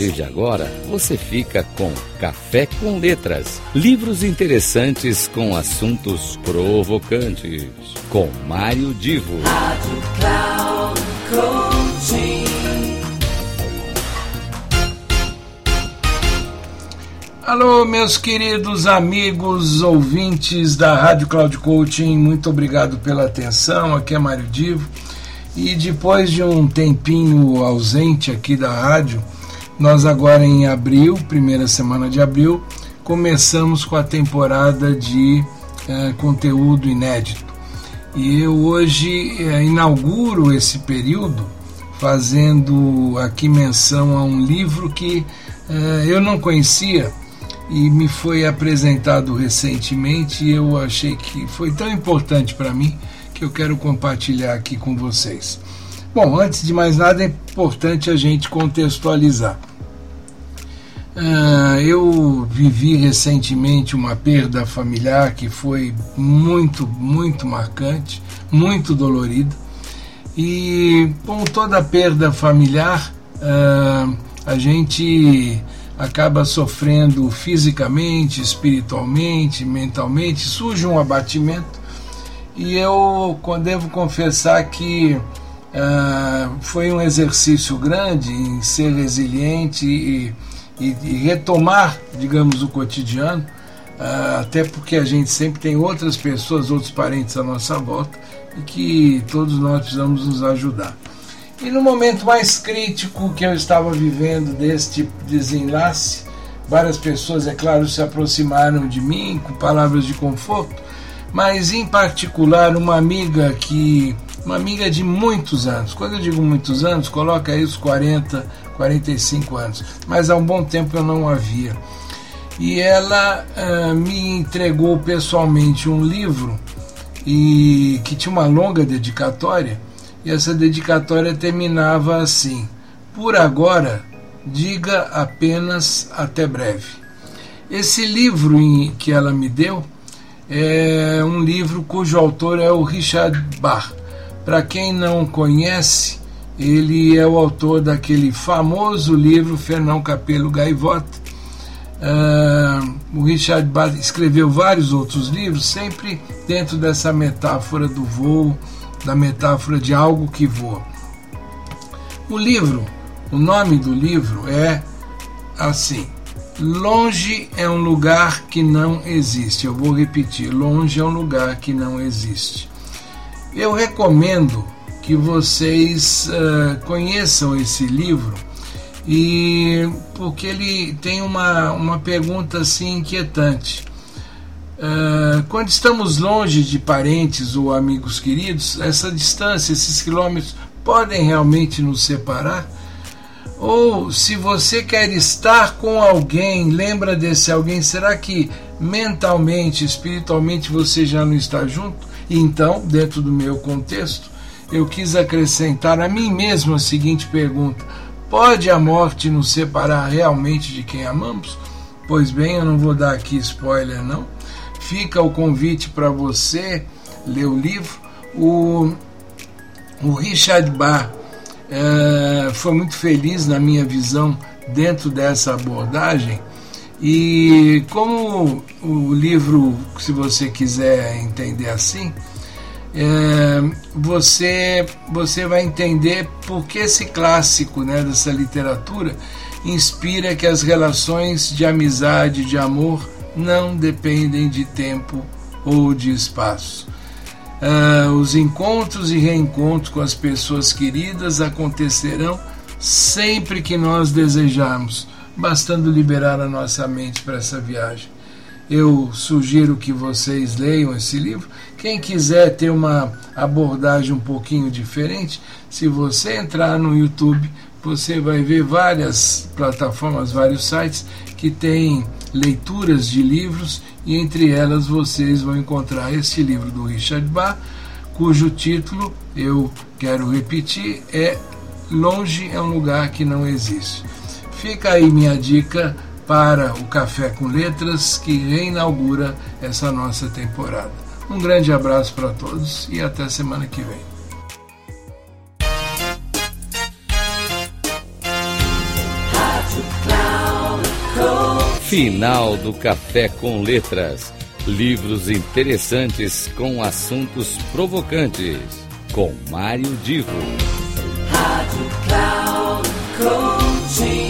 partir de agora, você fica com Café com Letras. Livros interessantes com assuntos provocantes. Com Mário Divo. Rádio Cloud Coaching. Alô, meus queridos amigos ouvintes da Rádio Cloud Coaching, muito obrigado pela atenção. Aqui é Mário Divo. E depois de um tempinho ausente aqui da rádio, nós agora em abril, primeira semana de abril, começamos com a temporada de eh, conteúdo inédito. E eu hoje eh, inauguro esse período fazendo aqui menção a um livro que eh, eu não conhecia e me foi apresentado recentemente e eu achei que foi tão importante para mim que eu quero compartilhar aqui com vocês. Bom, antes de mais nada, é importante a gente contextualizar. Uh, eu vivi recentemente uma perda familiar que foi muito, muito marcante, muito dolorida. E com toda perda familiar, uh, a gente acaba sofrendo fisicamente, espiritualmente, mentalmente, surge um abatimento e eu devo confessar que uh, foi um exercício grande em ser resiliente e, e, e retomar, digamos, o cotidiano, uh, até porque a gente sempre tem outras pessoas, outros parentes à nossa volta e que todos nós precisamos nos ajudar. E no momento mais crítico que eu estava vivendo deste desenlace, várias pessoas, é claro, se aproximaram de mim com palavras de conforto, mas em particular uma amiga que uma amiga de muitos anos. Quando eu digo muitos anos, coloca aí os 40, 45 anos, mas há um bom tempo eu não havia. E ela uh, me entregou pessoalmente um livro e que tinha uma longa dedicatória, e essa dedicatória terminava assim: Por agora, diga apenas até breve. Esse livro em, que ela me deu é um livro cujo autor é o Richard Bach. Para quem não conhece, ele é o autor daquele famoso livro Fernão Capelo Gaivota. Uh, o Richard Bach escreveu vários outros livros, sempre dentro dessa metáfora do voo, da metáfora de algo que voa. O livro, o nome do livro é assim: Longe é um lugar que não existe. Eu vou repetir: longe é um lugar que não existe. Eu recomendo que vocês uh, conheçam esse livro e porque ele tem uma, uma pergunta assim inquietante. Uh, quando estamos longe de parentes ou amigos queridos, essa distância, esses quilômetros podem realmente nos separar? Ou se você quer estar com alguém, lembra desse alguém, será que mentalmente, espiritualmente você já não está junto? Então, dentro do meu contexto, eu quis acrescentar a mim mesmo a seguinte pergunta: Pode a morte nos separar realmente de quem amamos? Pois bem, eu não vou dar aqui spoiler, não. Fica o convite para você ler o livro. O, o Richard Bach é, foi muito feliz na minha visão dentro dessa abordagem. E como o livro, se você quiser entender assim, é, você, você vai entender por que esse clássico né, dessa literatura inspira que as relações de amizade, de amor, não dependem de tempo ou de espaço. Uh, os encontros e reencontros com as pessoas queridas acontecerão sempre que nós desejarmos, bastando liberar a nossa mente para essa viagem. Eu sugiro que vocês leiam esse livro. Quem quiser ter uma abordagem um pouquinho diferente, se você entrar no YouTube, você vai ver várias plataformas, vários sites que têm leituras de livros e entre elas vocês vão encontrar este livro do Richard Bach, cujo título eu quero repetir é Longe é um lugar que não existe. Fica aí minha dica para o Café com Letras que reinaugura essa nossa temporada. Um grande abraço para todos e até semana que vem. Final do Café com Letras. Livros interessantes com assuntos provocantes. Com Mário Divo. Rádio Cloud Coaching.